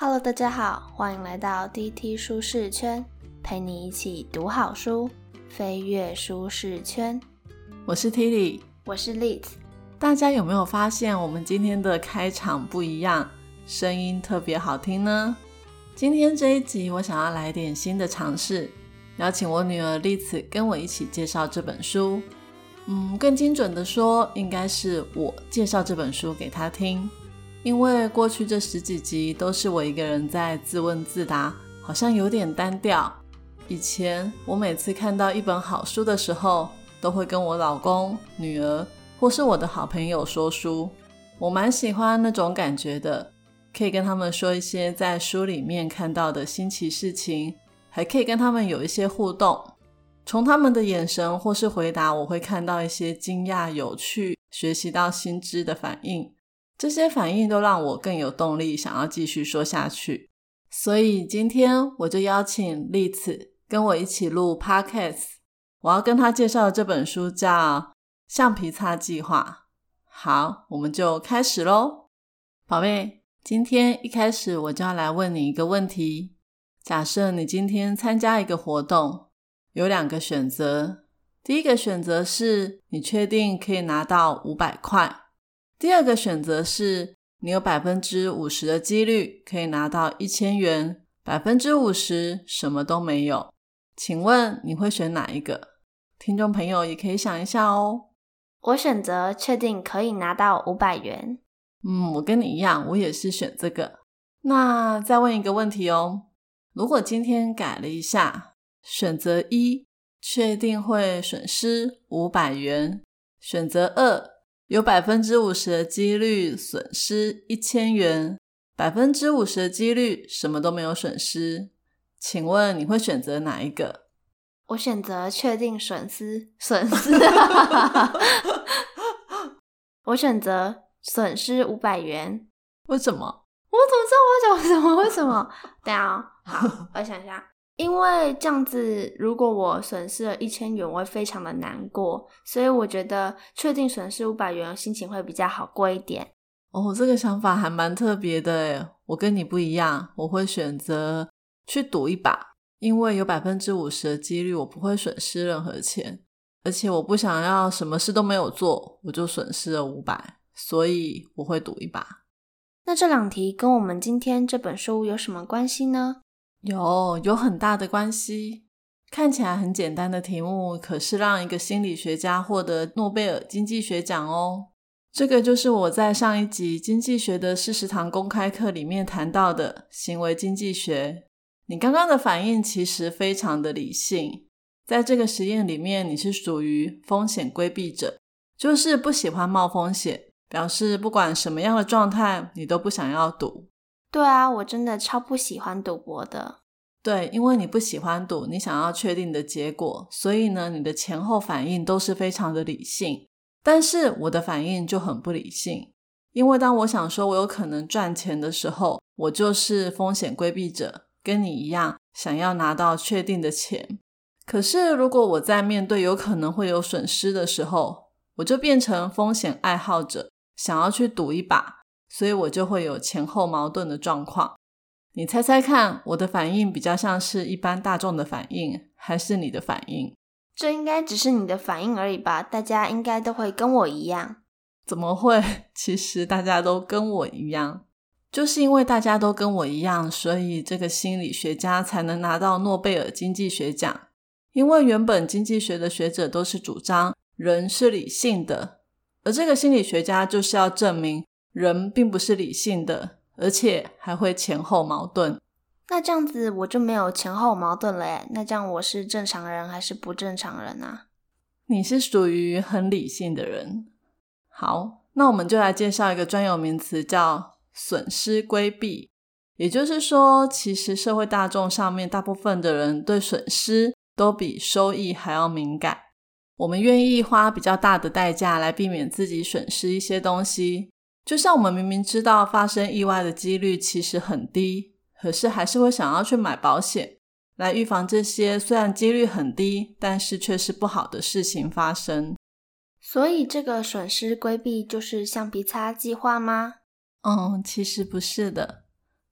Hello，大家好，欢迎来到 DT 舒适圈，陪你一起读好书，飞跃舒适圈。我是 Tilly，我是 Liz。大家有没有发现我们今天的开场不一样，声音特别好听呢？今天这一集我想要来点新的尝试，邀请我女儿 Liz 跟我一起介绍这本书。嗯，更精准的说，应该是我介绍这本书给她听。因为过去这十几集都是我一个人在自问自答，好像有点单调。以前我每次看到一本好书的时候，都会跟我老公、女儿或是我的好朋友说书，我蛮喜欢那种感觉的，可以跟他们说一些在书里面看到的新奇事情，还可以跟他们有一些互动。从他们的眼神或是回答，我会看到一些惊讶、有趣、学习到新知的反应。这些反应都让我更有动力，想要继续说下去。所以今天我就邀请丽子跟我一起录 podcast。我要跟他介绍的这本书叫《橡皮擦计划》。好，我们就开始喽，宝贝。今天一开始我就要来问你一个问题：假设你今天参加一个活动，有两个选择。第一个选择是你确定可以拿到五百块。第二个选择是你有百分之五十的几率可以拿到一千元，百分之五十什么都没有。请问你会选哪一个？听众朋友也可以想一下哦。我选择确定可以拿到五百元。嗯，我跟你一样，我也是选这个。那再问一个问题哦，如果今天改了一下，选择一确定会损失五百元，选择二。有百分之五十的几率损失一千元，百分之五十的几率什么都没有损失。请问你会选择哪一个？我选择确定损失，损失。我选择损失五百元。为什么？我怎么知道我要讲什么？为什么？等下，好，我想想。因为这样子，如果我损失了一千元，我会非常的难过，所以我觉得确定损失五百元，心情会比较好过一点。哦，这个想法还蛮特别的诶我跟你不一样，我会选择去赌一把，因为有百分之五十的几率我不会损失任何钱，而且我不想要什么事都没有做，我就损失了五百，所以我会赌一把。那这两题跟我们今天这本书有什么关系呢？有有很大的关系。看起来很简单的题目，可是让一个心理学家获得诺贝尔经济学奖哦。这个就是我在上一集经济学的四十堂公开课里面谈到的行为经济学。你刚刚的反应其实非常的理性，在这个实验里面，你是属于风险规避者，就是不喜欢冒风险，表示不管什么样的状态，你都不想要赌。对啊，我真的超不喜欢赌博的。对，因为你不喜欢赌，你想要确定的结果，所以呢，你的前后反应都是非常的理性。但是我的反应就很不理性，因为当我想说我有可能赚钱的时候，我就是风险规避者，跟你一样想要拿到确定的钱。可是如果我在面对有可能会有损失的时候，我就变成风险爱好者，想要去赌一把。所以我就会有前后矛盾的状况。你猜猜看，我的反应比较像是一般大众的反应，还是你的反应？这应该只是你的反应而已吧？大家应该都会跟我一样。怎么会？其实大家都跟我一样，就是因为大家都跟我一样，所以这个心理学家才能拿到诺贝尔经济学奖。因为原本经济学的学者都是主张人是理性的，而这个心理学家就是要证明。人并不是理性的，而且还会前后矛盾。那这样子我就没有前后矛盾了耶。那这样我是正常人还是不正常人啊？你是属于很理性的人。好，那我们就来介绍一个专有名词，叫损失规避。也就是说，其实社会大众上面大部分的人对损失都比收益还要敏感。我们愿意花比较大的代价来避免自己损失一些东西。就像我们明明知道发生意外的几率其实很低，可是还是会想要去买保险来预防这些虽然几率很低，但是却是不好的事情发生。所以这个损失规避就是橡皮擦计划吗？嗯，其实不是的。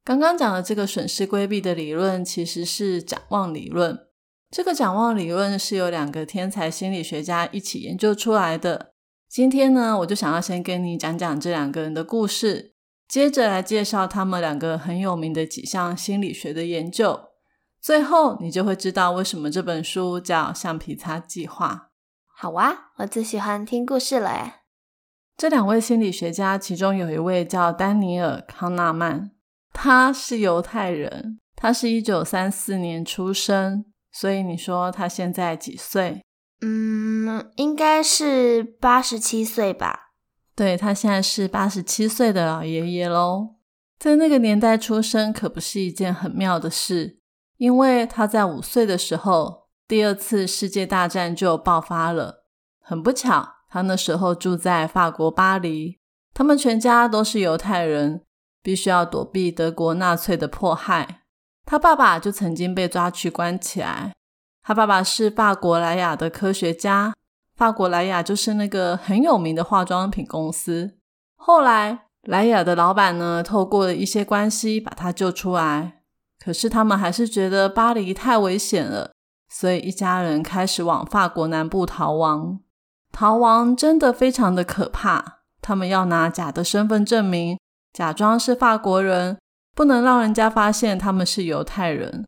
刚刚讲的这个损失规避的理论，其实是展望理论。这个展望理论是由两个天才心理学家一起研究出来的。今天呢，我就想要先跟你讲讲这两个人的故事，接着来介绍他们两个很有名的几项心理学的研究。最后，你就会知道为什么这本书叫《橡皮擦计划》。好啊，我最喜欢听故事了诶这两位心理学家，其中有一位叫丹尼尔·康纳曼，他是犹太人，他是一九三四年出生，所以你说他现在几岁？嗯，应该是八十七岁吧。对他现在是八十七岁的老爷爷喽。在那个年代出生可不是一件很妙的事，因为他在五岁的时候，第二次世界大战就爆发了。很不巧。他那时候住在法国巴黎，他们全家都是犹太人，必须要躲避德国纳粹的迫害。他爸爸就曾经被抓去关起来。他爸爸是法国莱雅的科学家，法国莱雅就是那个很有名的化妆品公司。后来莱雅的老板呢，透过一些关系把他救出来，可是他们还是觉得巴黎太危险了，所以一家人开始往法国南部逃亡。逃亡真的非常的可怕，他们要拿假的身份证明，假装是法国人，不能让人家发现他们是犹太人。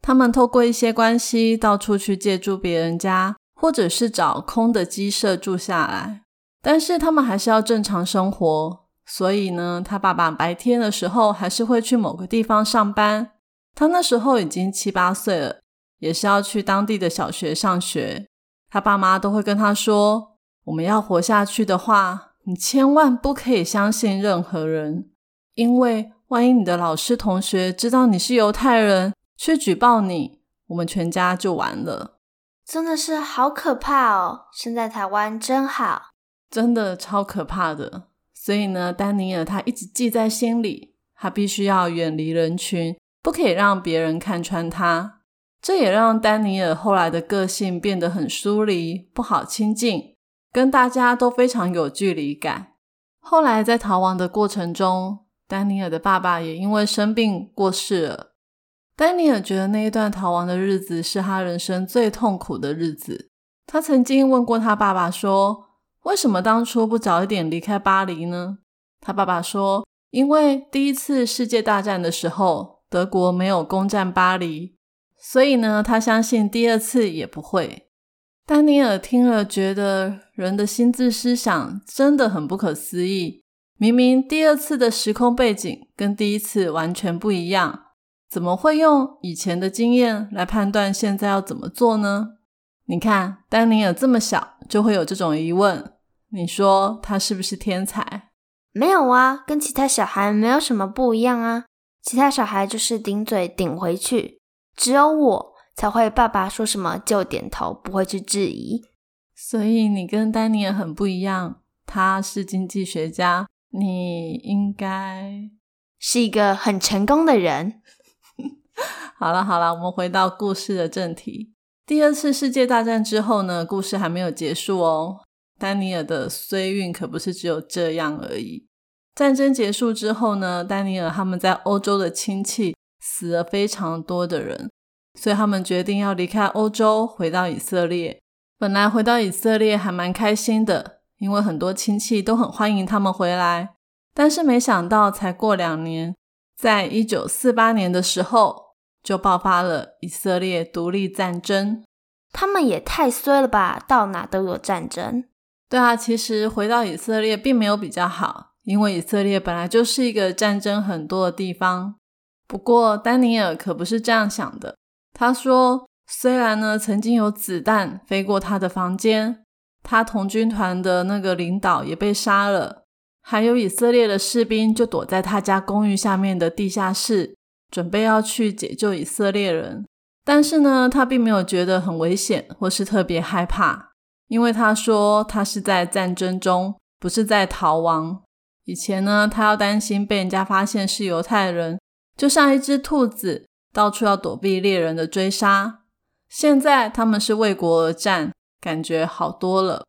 他们透过一些关系到处去借住别人家，或者是找空的鸡舍住下来。但是他们还是要正常生活，所以呢，他爸爸白天的时候还是会去某个地方上班。他那时候已经七八岁了，也是要去当地的小学上学。他爸妈都会跟他说：“我们要活下去的话，你千万不可以相信任何人，因为万一你的老师同学知道你是犹太人，去举报你，我们全家就完了。”真的是好可怕哦！生在台湾真好，真的超可怕的。所以呢，丹尼尔他一直记在心里，他必须要远离人群，不可以让别人看穿他。这也让丹尼尔后来的个性变得很疏离，不好亲近，跟大家都非常有距离感。后来在逃亡的过程中，丹尼尔的爸爸也因为生病过世了。丹尼尔觉得那一段逃亡的日子是他人生最痛苦的日子。他曾经问过他爸爸说：“为什么当初不早一点离开巴黎呢？”他爸爸说：“因为第一次世界大战的时候，德国没有攻占巴黎。”所以呢，他相信第二次也不会。丹尼尔听了，觉得人的心智思想真的很不可思议。明明第二次的时空背景跟第一次完全不一样，怎么会用以前的经验来判断现在要怎么做呢？你看，丹尼尔这么小就会有这种疑问，你说他是不是天才？没有啊，跟其他小孩没有什么不一样啊。其他小孩就是顶嘴顶回去。只有我才会，爸爸说什么就点头，不会去质疑。所以你跟丹尼尔很不一样，他是经济学家，你应该是一个很成功的人。好了好了，我们回到故事的正题。第二次世界大战之后呢，故事还没有结束哦。丹尼尔的衰运可不是只有这样而已。战争结束之后呢，丹尼尔他们在欧洲的亲戚。死了非常多的人，所以他们决定要离开欧洲，回到以色列。本来回到以色列还蛮开心的，因为很多亲戚都很欢迎他们回来。但是没想到，才过两年，在一九四八年的时候，就爆发了以色列独立战争。他们也太衰了吧！到哪都有战争。对啊，其实回到以色列并没有比较好，因为以色列本来就是一个战争很多的地方。不过，丹尼尔可不是这样想的。他说：“虽然呢，曾经有子弹飞过他的房间，他同军团的那个领导也被杀了，还有以色列的士兵就躲在他家公寓下面的地下室，准备要去解救以色列人。但是呢，他并没有觉得很危险，或是特别害怕，因为他说他是在战争中，不是在逃亡。以前呢，他要担心被人家发现是犹太人。”就像一只兔子，到处要躲避猎人的追杀。现在他们是为国而战，感觉好多了。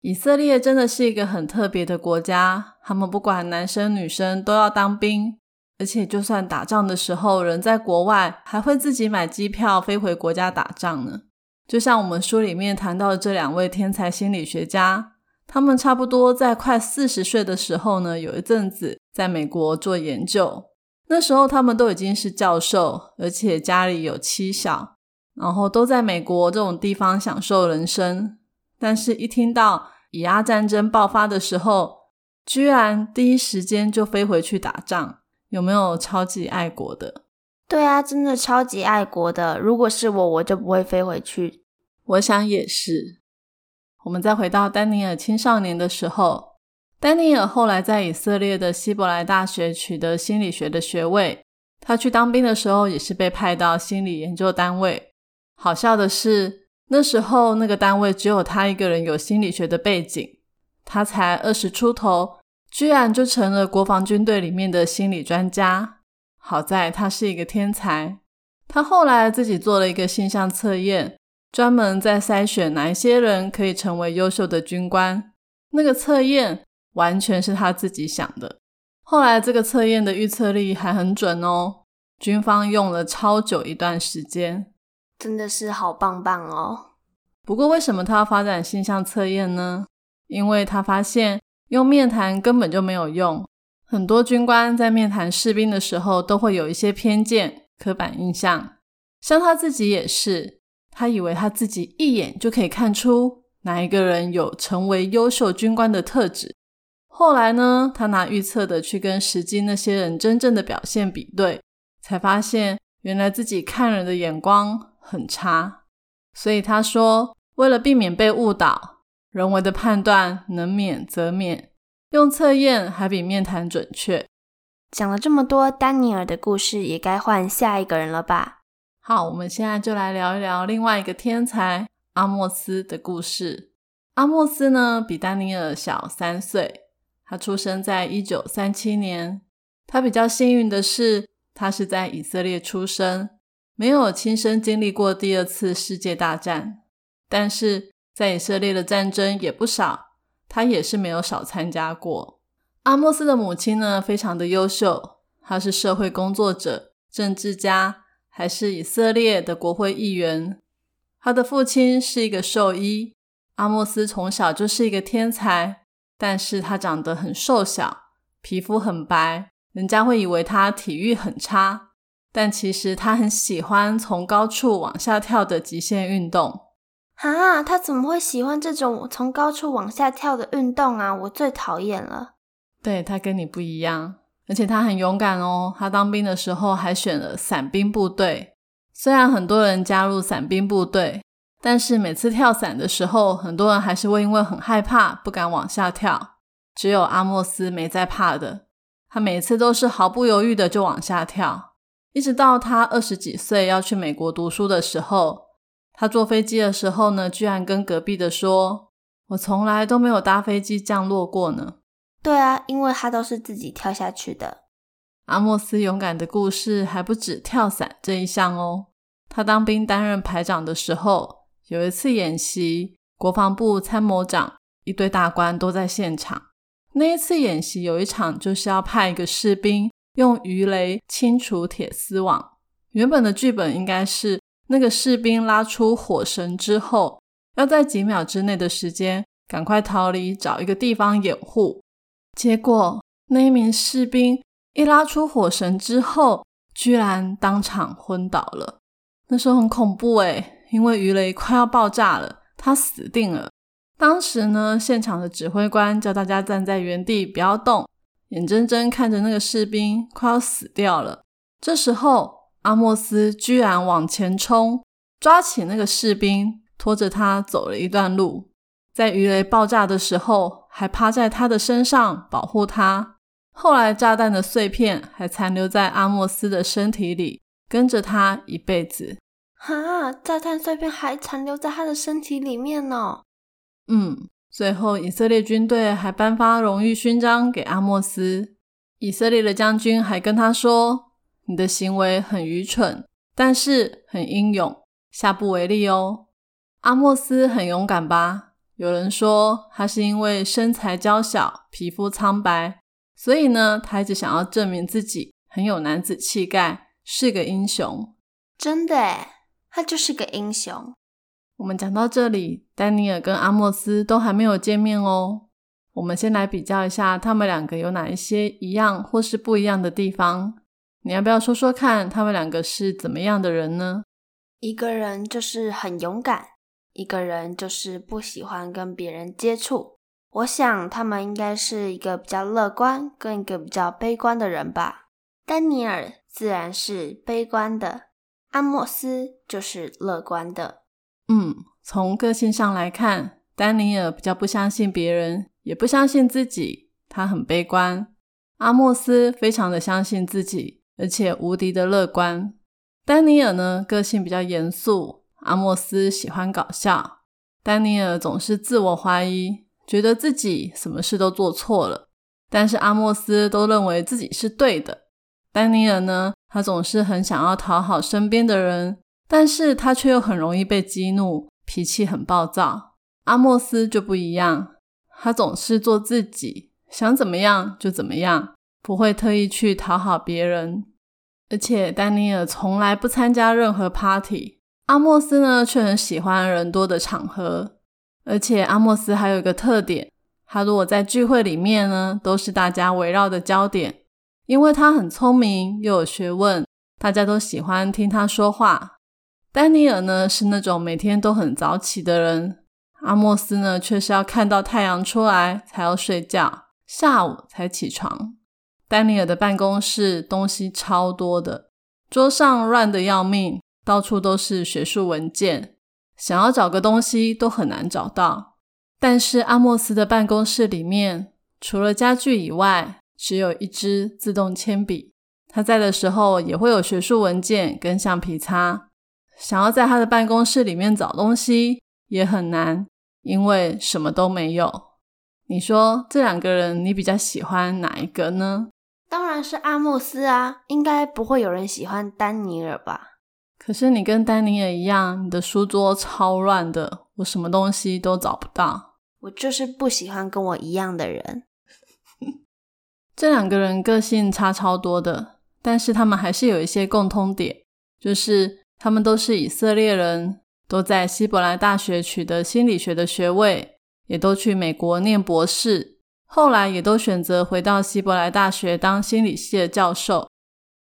以色列真的是一个很特别的国家，他们不管男生女生都要当兵，而且就算打仗的时候人在国外，还会自己买机票飞回国家打仗呢。就像我们书里面谈到的这两位天才心理学家，他们差不多在快四十岁的时候呢，有一阵子在美国做研究。那时候他们都已经是教授，而且家里有妻小，然后都在美国这种地方享受人生。但是，一听到以阿战争爆发的时候，居然第一时间就飞回去打仗，有没有超级爱国的？对啊，真的超级爱国的。如果是我，我就不会飞回去。我想也是。我们再回到丹尼尔青少年的时候，丹尼尔后来在以色列的希伯来大学取得心理学的学位。他去当兵的时候，也是被派到心理研究单位。好笑的是，那时候那个单位只有他一个人有心理学的背景，他才二十出头，居然就成了国防军队里面的心理专家。好在他是一个天才，他后来自己做了一个性向测验，专门在筛选哪一些人可以成为优秀的军官。那个测验完全是他自己想的。后来这个测验的预测力还很准哦，军方用了超久一段时间，真的是好棒棒哦。不过为什么他要发展性向测验呢？因为他发现用面谈根本就没有用。很多军官在面谈士兵的时候，都会有一些偏见、刻板印象。像他自己也是，他以为他自己一眼就可以看出哪一个人有成为优秀军官的特质。后来呢，他拿预测的去跟实际那些人真正的表现比对，才发现原来自己看人的眼光很差。所以他说，为了避免被误导，人为的判断能免则免。用测验还比面谈准确。讲了这么多丹尼尔的故事，也该换下一个人了吧？好，我们现在就来聊一聊另外一个天才阿莫斯的故事。阿莫斯呢，比丹尼尔小三岁，他出生在一九三七年。他比较幸运的是，他是在以色列出生，没有亲身经历过第二次世界大战。但是在以色列的战争也不少。他也是没有少参加过。阿莫斯的母亲呢，非常的优秀，她是社会工作者、政治家，还是以色列的国会议员。他的父亲是一个兽医。阿莫斯从小就是一个天才，但是他长得很瘦小，皮肤很白，人家会以为他体育很差，但其实他很喜欢从高处往下跳的极限运动。啊，他怎么会喜欢这种从高处往下跳的运动啊？我最讨厌了。对他跟你不一样，而且他很勇敢哦。他当兵的时候还选了伞兵部队。虽然很多人加入伞兵部队，但是每次跳伞的时候，很多人还是会因为很害怕不敢往下跳。只有阿莫斯没在怕的，他每次都是毫不犹豫的就往下跳，一直到他二十几岁要去美国读书的时候。他坐飞机的时候呢，居然跟隔壁的说：“我从来都没有搭飞机降落过呢。”对啊，因为他都是自己跳下去的。阿莫斯勇敢的故事还不止跳伞这一项哦。他当兵担任排长的时候，有一次演习，国防部参谋长一堆大官都在现场。那一次演习有一场就是要派一个士兵用鱼雷清除铁丝网。原本的剧本应该是。那个士兵拉出火绳之后，要在几秒之内的时间赶快逃离，找一个地方掩护。结果那一名士兵一拉出火绳之后，居然当场昏倒了。那时候很恐怖诶，因为鱼雷快要爆炸了，他死定了。当时呢，现场的指挥官叫大家站在原地不要动，眼睁睁看着那个士兵快要死掉了。这时候。阿莫斯居然往前冲，抓起那个士兵，拖着他走了一段路，在鱼雷爆炸的时候，还趴在他的身上保护他。后来炸弹的碎片还残留在阿莫斯的身体里，跟着他一辈子。哈，炸弹碎片还残留在他的身体里面呢。嗯，最后以色列军队还颁发荣誉勋章给阿莫斯。以色列的将军还跟他说。你的行为很愚蠢，但是很英勇，下不为例哦。阿莫斯很勇敢吧？有人说他是因为身材娇小、皮肤苍白，所以呢，他一直想要证明自己很很有男子气概，是个英雄。真的诶，他就是个英雄。我们讲到这里，丹尼尔跟阿莫斯都还没有见面哦。我们先来比较一下，他们两个有哪一些一样或是不一样的地方？你要不要说说看，他们两个是怎么样的人呢？一个人就是很勇敢，一个人就是不喜欢跟别人接触。我想他们应该是一个比较乐观，跟一个比较悲观的人吧。丹尼尔自然是悲观的，阿莫斯就是乐观的。嗯，从个性上来看，丹尼尔比较不相信别人。也不相信自己，他很悲观。阿莫斯非常的相信自己，而且无敌的乐观。丹尼尔呢，个性比较严肃，阿莫斯喜欢搞笑。丹尼尔总是自我怀疑，觉得自己什么事都做错了，但是阿莫斯都认为自己是对的。丹尼尔呢，他总是很想要讨好身边的人，但是他却又很容易被激怒，脾气很暴躁。阿莫斯就不一样。他总是做自己，想怎么样就怎么样，不会特意去讨好别人。而且丹尼尔从来不参加任何 party，阿莫斯呢却很喜欢人多的场合。而且阿莫斯还有一个特点，他如果在聚会里面呢，都是大家围绕的焦点，因为他很聪明又有学问，大家都喜欢听他说话。丹尼尔呢是那种每天都很早起的人。阿莫斯呢，却是要看到太阳出来才要睡觉，下午才起床。丹尼尔的办公室东西超多的，桌上乱的要命，到处都是学术文件，想要找个东西都很难找到。但是阿莫斯的办公室里面，除了家具以外，只有一支自动铅笔。他在的时候也会有学术文件跟橡皮擦。想要在他的办公室里面找东西。也很难，因为什么都没有。你说这两个人，你比较喜欢哪一个呢？当然是阿莫斯啊，应该不会有人喜欢丹尼尔吧？可是你跟丹尼尔一样，你的书桌超乱的，我什么东西都找不到。我就是不喜欢跟我一样的人。这两个人个性差超多的，但是他们还是有一些共通点，就是他们都是以色列人。都在希伯来大学取得心理学的学位，也都去美国念博士，后来也都选择回到希伯来大学当心理系的教授。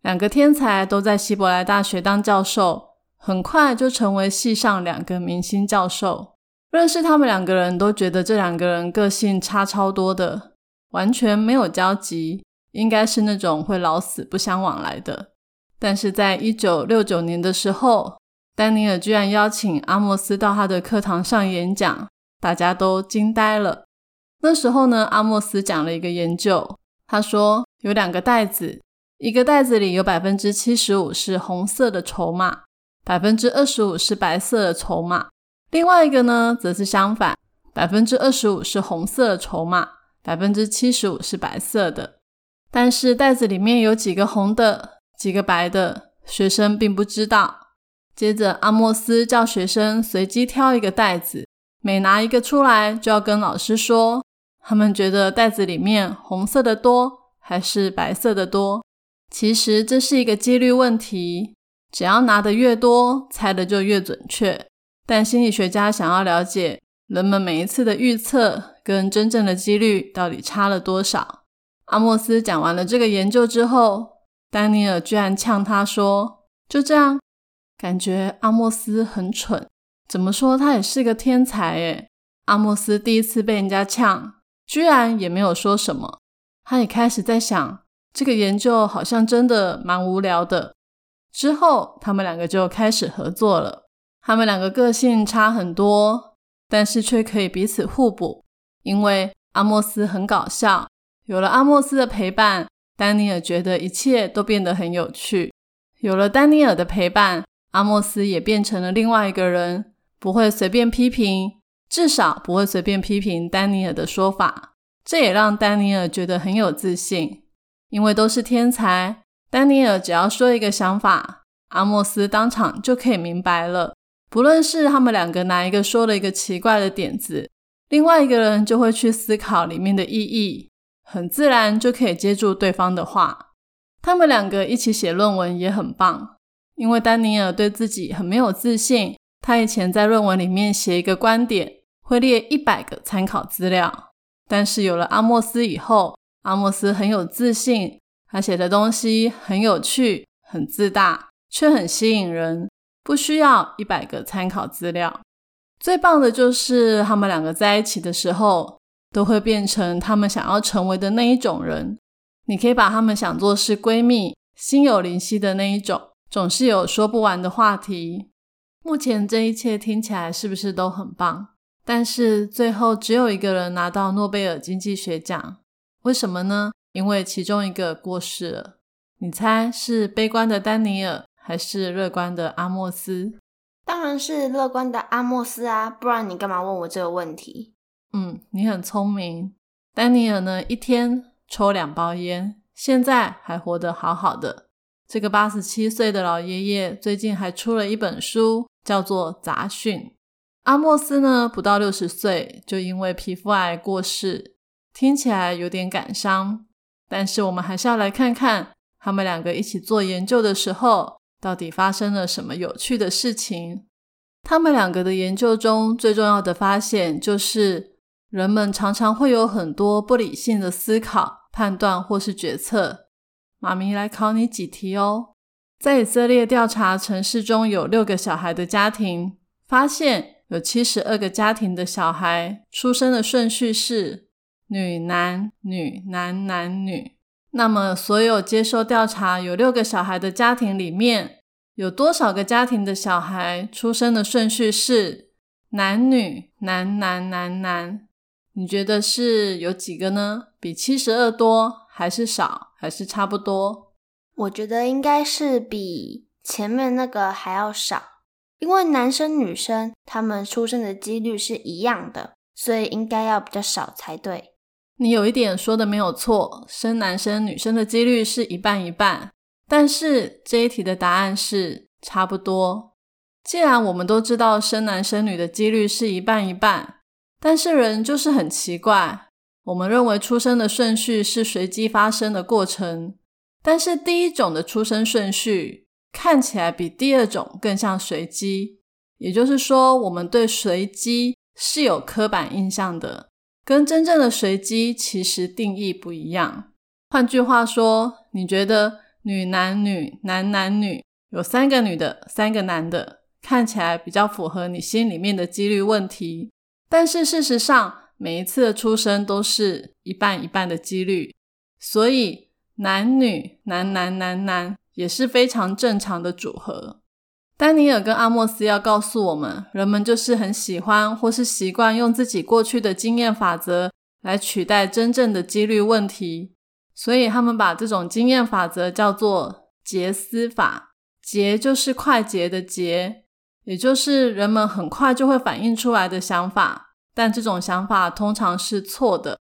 两个天才都在希伯来大学当教授，很快就成为系上两个明星教授。认识他们两个人都觉得这两个人个性差超多的，完全没有交集，应该是那种会老死不相往来的。但是在一九六九年的时候。丹尼尔居然邀请阿莫斯到他的课堂上演讲，大家都惊呆了。那时候呢，阿莫斯讲了一个研究，他说有两个袋子，一个袋子里有百分之七十五是红色的筹码，百分之二十五是白色的筹码。另外一个呢，则是相反，百分之二十五是红色的筹码，百分之七十五是白色的。但是袋子里面有几个红的，几个白的，学生并不知道。接着，阿莫斯叫学生随机挑一个袋子，每拿一个出来，就要跟老师说，他们觉得袋子里面红色的多还是白色的多。其实这是一个几率问题，只要拿的越多，猜的就越准确。但心理学家想要了解人们每一次的预测跟真正的几率到底差了多少。阿莫斯讲完了这个研究之后，丹尼尔居然呛他说：“就这样。”感觉阿莫斯很蠢，怎么说他也是个天才诶。阿莫斯第一次被人家呛，居然也没有说什么。他也开始在想，这个研究好像真的蛮无聊的。之后，他们两个就开始合作了。他们两个个性差很多，但是却可以彼此互补。因为阿莫斯很搞笑，有了阿莫斯的陪伴，丹尼尔觉得一切都变得很有趣。有了丹尼尔的陪伴。阿莫斯也变成了另外一个人，不会随便批评，至少不会随便批评丹尼尔的说法。这也让丹尼尔觉得很有自信，因为都是天才。丹尼尔只要说一个想法，阿莫斯当场就可以明白了。不论是他们两个哪一个说了一个奇怪的点子，另外一个人就会去思考里面的意义，很自然就可以接住对方的话。他们两个一起写论文也很棒，因为丹尼尔对自己很没有自信。他以前在论文里面写一个观点，会列一百个参考资料，但是有了阿莫斯以后，阿莫斯很有自信，他写的东西很有趣、很自大，却很吸引人，不需要一百个参考资料。最棒的就是他们两个在一起的时候，都会变成他们想要成为的那一种人。你可以把他们想做是闺蜜，心有灵犀的那一种，总是有说不完的话题。目前这一切听起来是不是都很棒？但是最后只有一个人拿到诺贝尔经济学奖，为什么呢？因为其中一个过世了。你猜是悲观的丹尼尔，还是乐观的阿莫斯？当然是乐观的阿莫斯啊，不然你干嘛问我这个问题？嗯，你很聪明。丹尼尔呢，一天。抽两包烟，现在还活得好好的。这个八十七岁的老爷爷最近还出了一本书，叫做《杂讯》。阿莫斯呢，不到六十岁就因为皮肤癌过世，听起来有点感伤。但是我们还是要来看看他们两个一起做研究的时候，到底发生了什么有趣的事情。他们两个的研究中最重要的发现就是。人们常常会有很多不理性的思考、判断或是决策。妈咪来考你几题哦。在以色列调查城市中有六个小孩的家庭，发现有七十二个家庭的小孩出生的顺序是女男女男男女。那么，所有接受调查有六个小孩的家庭里面，有多少个家庭的小孩出生的顺序是男女男男男男？你觉得是有几个呢？比七十二多，还是少，还是差不多？我觉得应该是比前面那个还要少，因为男生女生他们出生的几率是一样的，所以应该要比较少才对。你有一点说的没有错，生男生女生的几率是一半一半，但是这一题的答案是差不多。既然我们都知道生男生女的几率是一半一半。但是人就是很奇怪，我们认为出生的顺序是随机发生的过程，但是第一种的出生顺序看起来比第二种更像随机，也就是说，我们对随机是有刻板印象的，跟真正的随机其实定义不一样。换句话说，你觉得女男女男男女有三个女的，三个男的，看起来比较符合你心里面的几率问题。但是事实上，每一次的出生都是一半一半的几率，所以男女男男男男也是非常正常的组合。丹尼尔跟阿莫斯要告诉我们，人们就是很喜欢或是习惯用自己过去的经验法则来取代真正的几率问题，所以他们把这种经验法则叫做捷思法。捷就是快捷的捷。也就是人们很快就会反映出来的想法，但这种想法通常是错的。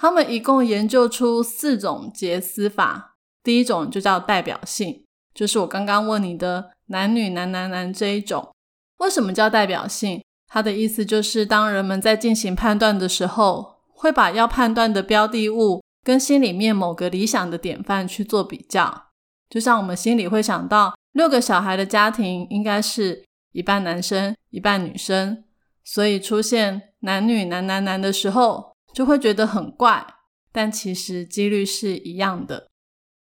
他们一共研究出四种结思法，第一种就叫代表性，就是我刚刚问你的男女男男男这一种。为什么叫代表性？它的意思就是，当人们在进行判断的时候，会把要判断的标的物跟心里面某个理想的典范去做比较。就像我们心里会想到六个小孩的家庭应该是。一半男生，一半女生，所以出现男女男男男的时候，就会觉得很怪。但其实几率是一样的。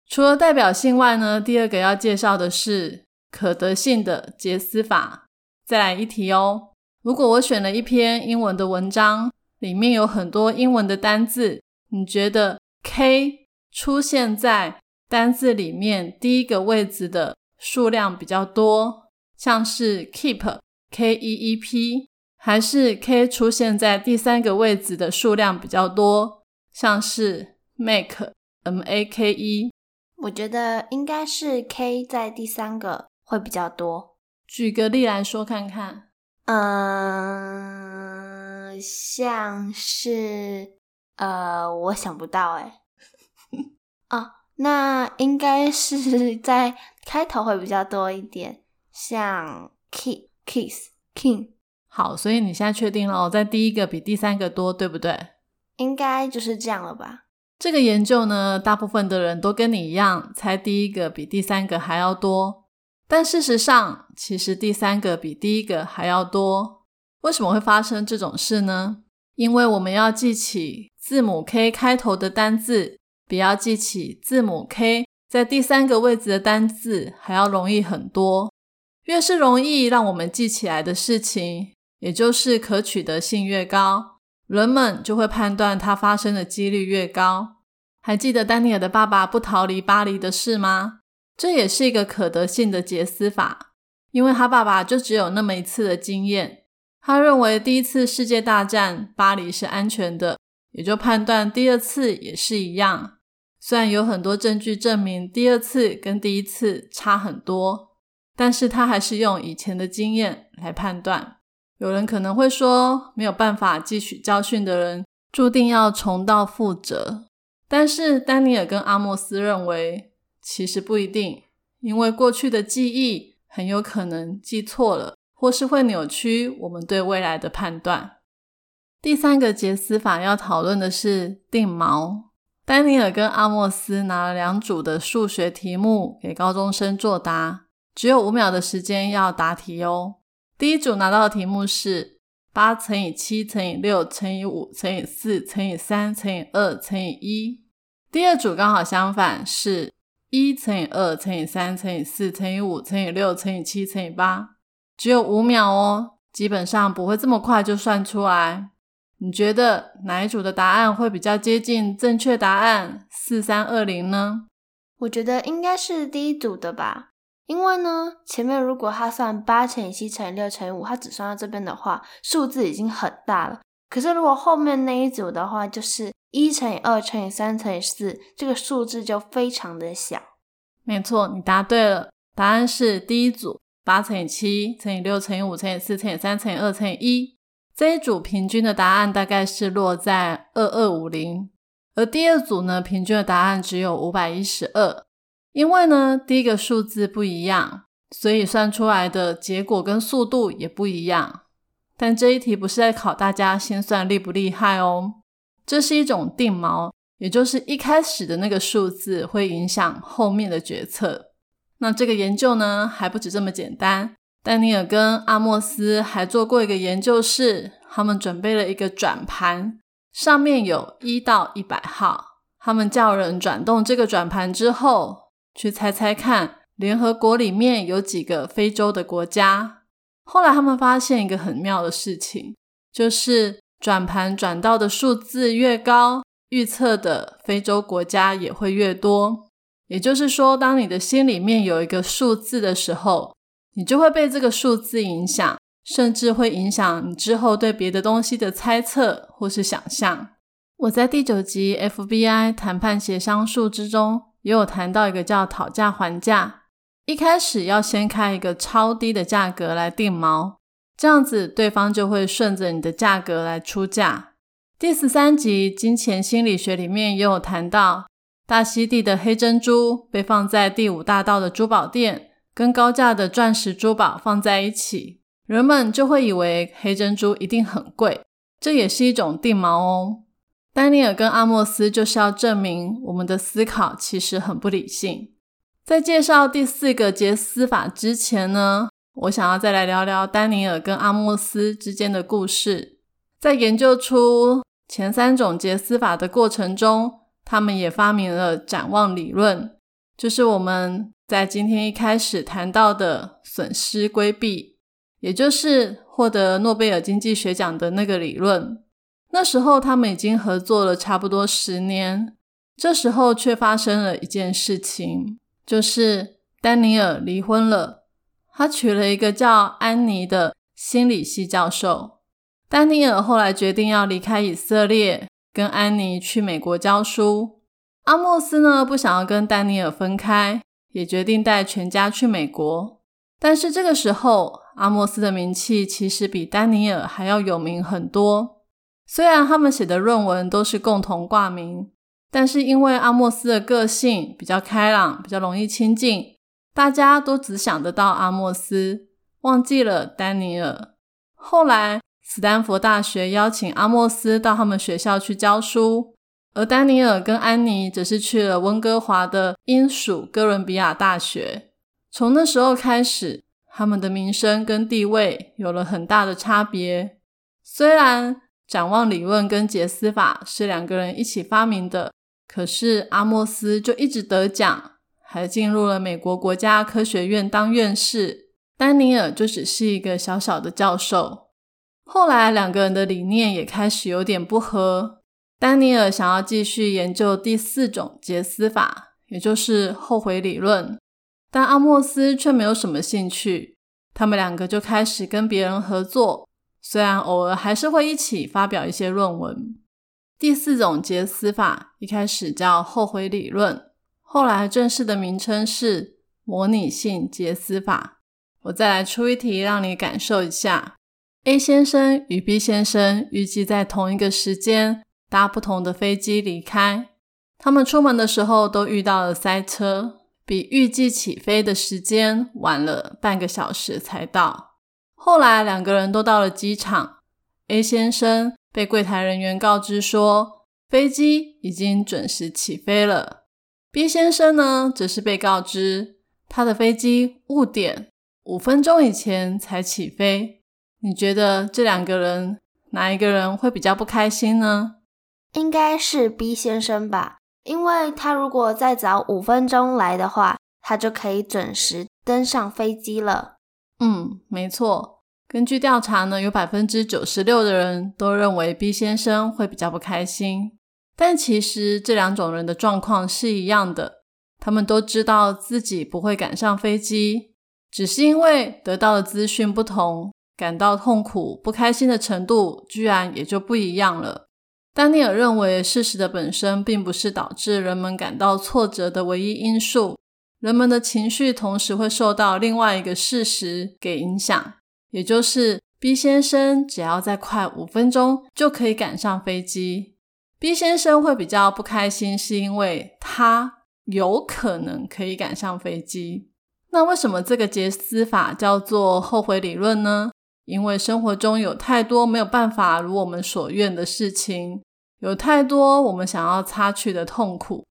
除了代表性外呢，第二个要介绍的是可得性的结思法。再来一题哦。如果我选了一篇英文的文章，里面有很多英文的单字，你觉得 K 出现在单字里面第一个位置的数量比较多？像是 keep k e e p，还是 k 出现在第三个位置的数量比较多，像是 make m a k e。我觉得应该是 k 在第三个会比较多。举个例来说看看。嗯，像是呃，我想不到哎。哦，那应该是在开头会比较多一点。像 key kiss king，好，所以你现在确定了，在第一个比第三个多，对不对？应该就是这样了吧？这个研究呢，大部分的人都跟你一样，猜第一个比第三个还要多。但事实上，其实第三个比第一个还要多。为什么会发生这种事呢？因为我们要记起字母 K 开头的单字，比要记起字母 K 在第三个位置的单字还要容易很多。越是容易让我们记起来的事情，也就是可取得性越高。人们就会判断它发生的几率越高。还记得丹尼尔的爸爸不逃离巴黎的事吗？这也是一个可得性的杰斯法，因为他爸爸就只有那么一次的经验。他认为第一次世界大战巴黎是安全的，也就判断第二次也是一样。虽然有很多证据证明第二次跟第一次差很多，但是他还是用以前的经验来判断。有人可能会说，没有办法汲取教训的人，注定要重蹈覆辙。但是丹尼尔跟阿莫斯认为，其实不一定，因为过去的记忆很有可能记错了，或是会扭曲我们对未来的判断。第三个杰斯法要讨论的是定锚。丹尼尔跟阿莫斯拿了两组的数学题目给高中生作答，只有五秒的时间要答题哦。第一组拿到的题目是八乘以七乘以六乘以五乘以四乘以三乘以二乘以一。第二组刚好相反，是一乘以二乘以三乘以四乘以五乘以六乘以七乘以八。只有五秒哦，基本上不会这么快就算出来。你觉得哪一组的答案会比较接近正确答案四三二零呢？我觉得应该是第一组的吧。因为呢，前面如果他算八乘以七乘以六乘以五，他只算到这边的话，数字已经很大了。可是如果后面那一组的话，就是一乘以二乘以三乘以四，这个数字就非常的小。没错，你答对了，答案是第一组八乘以七乘以六乘以五乘以四乘以三乘以二乘以一。这一组平均的答案大概是落在二二五零，而第二组呢，平均的答案只有五百一十二。因为呢，第一个数字不一样，所以算出来的结果跟速度也不一样。但这一题不是在考大家心算厉不厉害哦，这是一种定锚，也就是一开始的那个数字会影响后面的决策。那这个研究呢，还不止这么简单。丹尼尔跟阿莫斯还做过一个研究，是他们准备了一个转盘，上面有一到一百号，他们叫人转动这个转盘之后。去猜猜看，联合国里面有几个非洲的国家？后来他们发现一个很妙的事情，就是转盘转到的数字越高，预测的非洲国家也会越多。也就是说，当你的心里面有一个数字的时候，你就会被这个数字影响，甚至会影响你之后对别的东西的猜测或是想象。我在第九集 FBI 谈判协商术之中。也有谈到一个叫讨价还价，一开始要先开一个超低的价格来定锚，这样子对方就会顺着你的价格来出价。第十三集金钱心理学里面也有谈到，大溪地的黑珍珠被放在第五大道的珠宝店，跟高价的钻石珠宝放在一起，人们就会以为黑珍珠一定很贵，这也是一种定锚哦。丹尼尔跟阿莫斯就是要证明我们的思考其实很不理性。在介绍第四个杰斯法之前呢，我想要再来聊聊丹尼尔跟阿莫斯之间的故事。在研究出前三种杰斯法的过程中，他们也发明了展望理论，就是我们在今天一开始谈到的损失规避，也就是获得诺贝尔经济学奖的那个理论。那时候他们已经合作了差不多十年，这时候却发生了一件事情，就是丹尼尔离婚了，他娶了一个叫安妮的心理系教授。丹尼尔后来决定要离开以色列，跟安妮去美国教书。阿莫斯呢不想要跟丹尼尔分开，也决定带全家去美国。但是这个时候，阿莫斯的名气其实比丹尼尔还要有名很多。虽然他们写的论文都是共同挂名，但是因为阿莫斯的个性比较开朗，比较容易亲近，大家都只想得到阿莫斯，忘记了丹尼尔。后来，斯坦福大学邀请阿莫斯到他们学校去教书，而丹尼尔跟安妮则是去了温哥华的英属哥伦比亚大学。从那时候开始，他们的名声跟地位有了很大的差别。虽然展望理论跟杰斯法是两个人一起发明的，可是阿莫斯就一直得奖，还进入了美国国家科学院当院士。丹尼尔就只是一个小小的教授。后来两个人的理念也开始有点不合。丹尼尔想要继续研究第四种杰斯法，也就是后悔理论。但阿莫斯却没有什么兴趣，他们两个就开始跟别人合作，虽然偶尔还是会一起发表一些论文。第四种结思法一开始叫后悔理论，后来正式的名称是模拟性结思法。我再来出一题，让你感受一下：A 先生与 B 先生预计在同一个时间搭不同的飞机离开，他们出门的时候都遇到了塞车。比预计起飞的时间晚了半个小时才到。后来两个人都到了机场，A 先生被柜台人员告知说飞机已经准时起飞了。B 先生呢，则是被告知他的飞机误点，五分钟以前才起飞。你觉得这两个人哪一个人会比较不开心呢？应该是 B 先生吧。因为他如果再早五分钟来的话，他就可以准时登上飞机了。嗯，没错。根据调查呢，有百分之九十六的人都认为 B 先生会比较不开心。但其实这两种人的状况是一样的，他们都知道自己不会赶上飞机，只是因为得到的资讯不同，感到痛苦、不开心的程度居然也就不一样了。丹尼尔认为，事实的本身并不是导致人们感到挫折的唯一因素。人们的情绪同时会受到另外一个事实给影响，也就是 B 先生只要再快五分钟就可以赶上飞机。B 先生会比较不开心，是因为他有可能可以赶上飞机。那为什么这个杰斯法叫做后悔理论呢？因为生活中有太多没有办法如我们所愿的事情。有太多我们想要擦去的痛苦。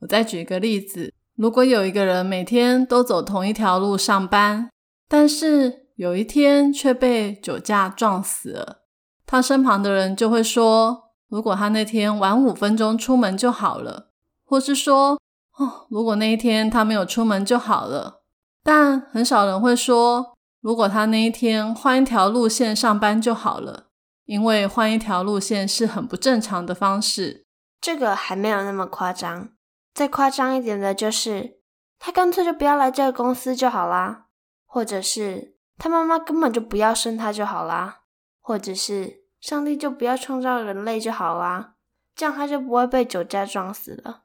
我再举一个例子：如果有一个人每天都走同一条路上班，但是有一天却被酒驾撞死了，他身旁的人就会说：“如果他那天晚五分钟出门就好了。”或是说：“哦，如果那一天他没有出门就好了。”但很少人会说：“如果他那一天换一条路线上班就好了。”因为换一条路线是很不正常的方式，这个还没有那么夸张。再夸张一点的就是，他干脆就不要来这个公司就好啦，或者是他妈妈根本就不要生他就好啦，或者是上帝就不要创造人类就好啦，这样他就不会被酒驾撞死了。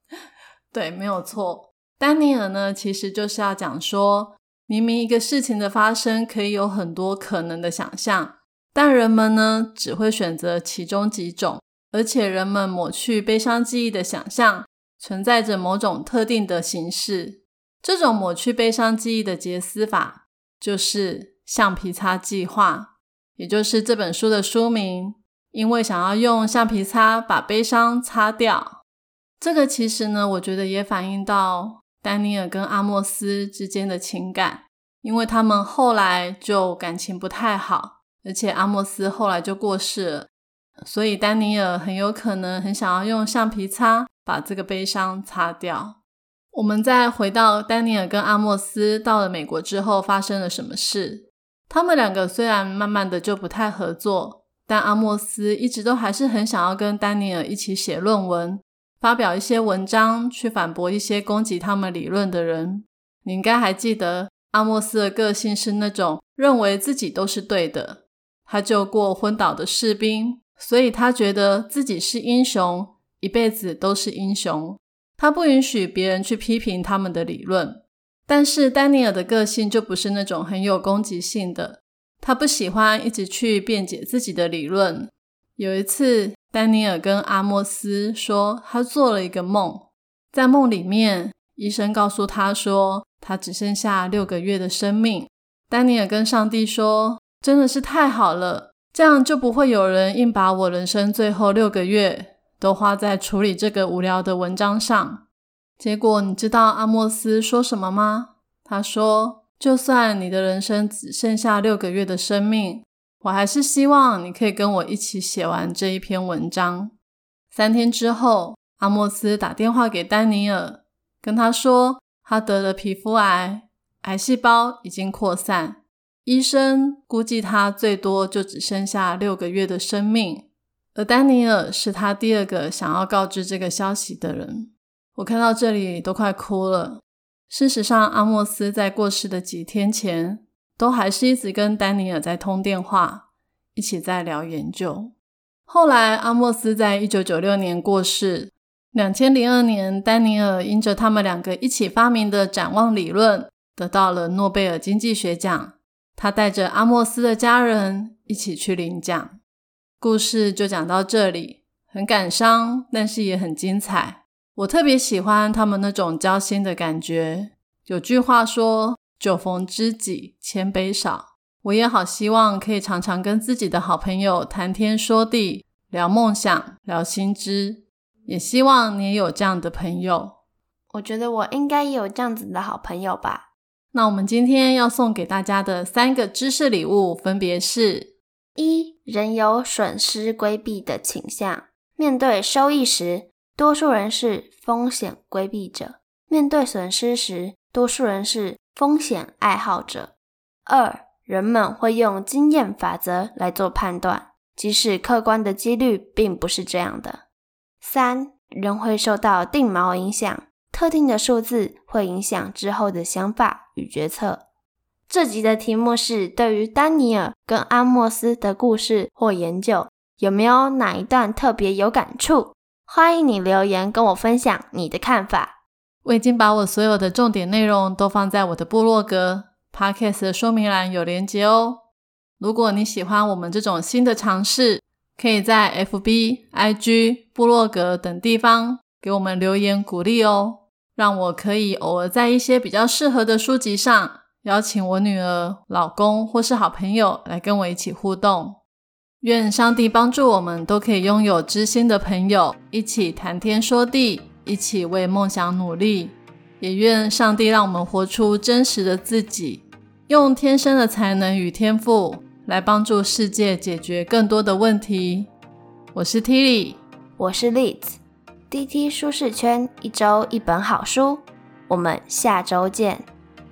对，没有错。丹尼尔呢，其实就是要讲说，明明一个事情的发生可以有很多可能的想象。但人们呢，只会选择其中几种，而且人们抹去悲伤记忆的想象，存在着某种特定的形式。这种抹去悲伤记忆的结思法，就是橡皮擦计划，也就是这本书的书名。因为想要用橡皮擦把悲伤擦掉，这个其实呢，我觉得也反映到丹尼尔跟阿莫斯之间的情感，因为他们后来就感情不太好。而且阿莫斯后来就过世了，所以丹尼尔很有可能很想要用橡皮擦把这个悲伤擦掉。我们再回到丹尼尔跟阿莫斯到了美国之后发生了什么事？他们两个虽然慢慢的就不太合作，但阿莫斯一直都还是很想要跟丹尼尔一起写论文，发表一些文章去反驳一些攻击他们理论的人。你应该还记得阿莫斯的个性是那种认为自己都是对的。他救过昏倒的士兵，所以他觉得自己是英雄，一辈子都是英雄。他不允许别人去批评他们的理论。但是丹尼尔的个性就不是那种很有攻击性的，他不喜欢一直去辩解自己的理论。有一次，丹尼尔跟阿莫斯说，他做了一个梦，在梦里面，医生告诉他说，他只剩下六个月的生命。丹尼尔跟上帝说。真的是太好了，这样就不会有人硬把我人生最后六个月都花在处理这个无聊的文章上。结果你知道阿莫斯说什么吗？他说：“就算你的人生只剩下六个月的生命，我还是希望你可以跟我一起写完这一篇文章。”三天之后，阿莫斯打电话给丹尼尔，跟他说他得了皮肤癌，癌细胞已经扩散，医生估计他最多就只剩下六个月的生命。而丹尼尔是他第二个想要告知这个消息的人。我看到这里都快哭了。事实上，阿莫斯在过世的几天前，都还是一直跟丹尼尔在通电话，一起在聊研究。后来，阿莫斯在一九九六年过世。两千零二年，丹尼尔因着他们两个一起发明的展望理论，得到了诺贝尔经济学奖。他带着阿莫斯的家人一起去领奖。故事就讲到这里，很感伤，但是也很精彩。我特别喜欢他们那种交心的感觉。有句话说：“酒逢知己千杯少。”我也好希望可以常常跟自己的好朋友谈天说地，聊梦想，聊心知。也希望你也有这样的朋友。我觉得我应该也有这样子的好朋友吧。那我们今天要送给大家的三个知识礼物，分别是：一人有损失规避的倾向，面对收益时，多数人是风险规避者；面对损失时，多数人是风险爱好者。二人们会用经验法则来做判断，即使客观的几率并不是这样的。三人会受到定锚影响，特定的数字会影响之后的想法与决策。这集的题目是：对于丹尼尔跟阿莫斯的故事或研究，有没有哪一段特别有感触？欢迎你留言跟我分享你的看法。我已经把我所有的重点内容都放在我的部落格。Podcast 的说明栏有连接哦。如果你喜欢我们这种新的尝试，可以在 FB、IG、部落格等地方给我们留言鼓励哦，让我可以偶尔在一些比较适合的书籍上邀请我女儿、老公或是好朋友来跟我一起互动。愿上帝帮助我们都可以拥有知心的朋友，一起谈天说地，一起为梦想努力。也愿上帝让我们活出真实的自己。用天生的才能与天赋来帮助世界解决更多的问题。我是 Tilly，我是 Liz，DT 舒适圈一周一本好书，我们下周见，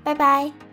拜拜。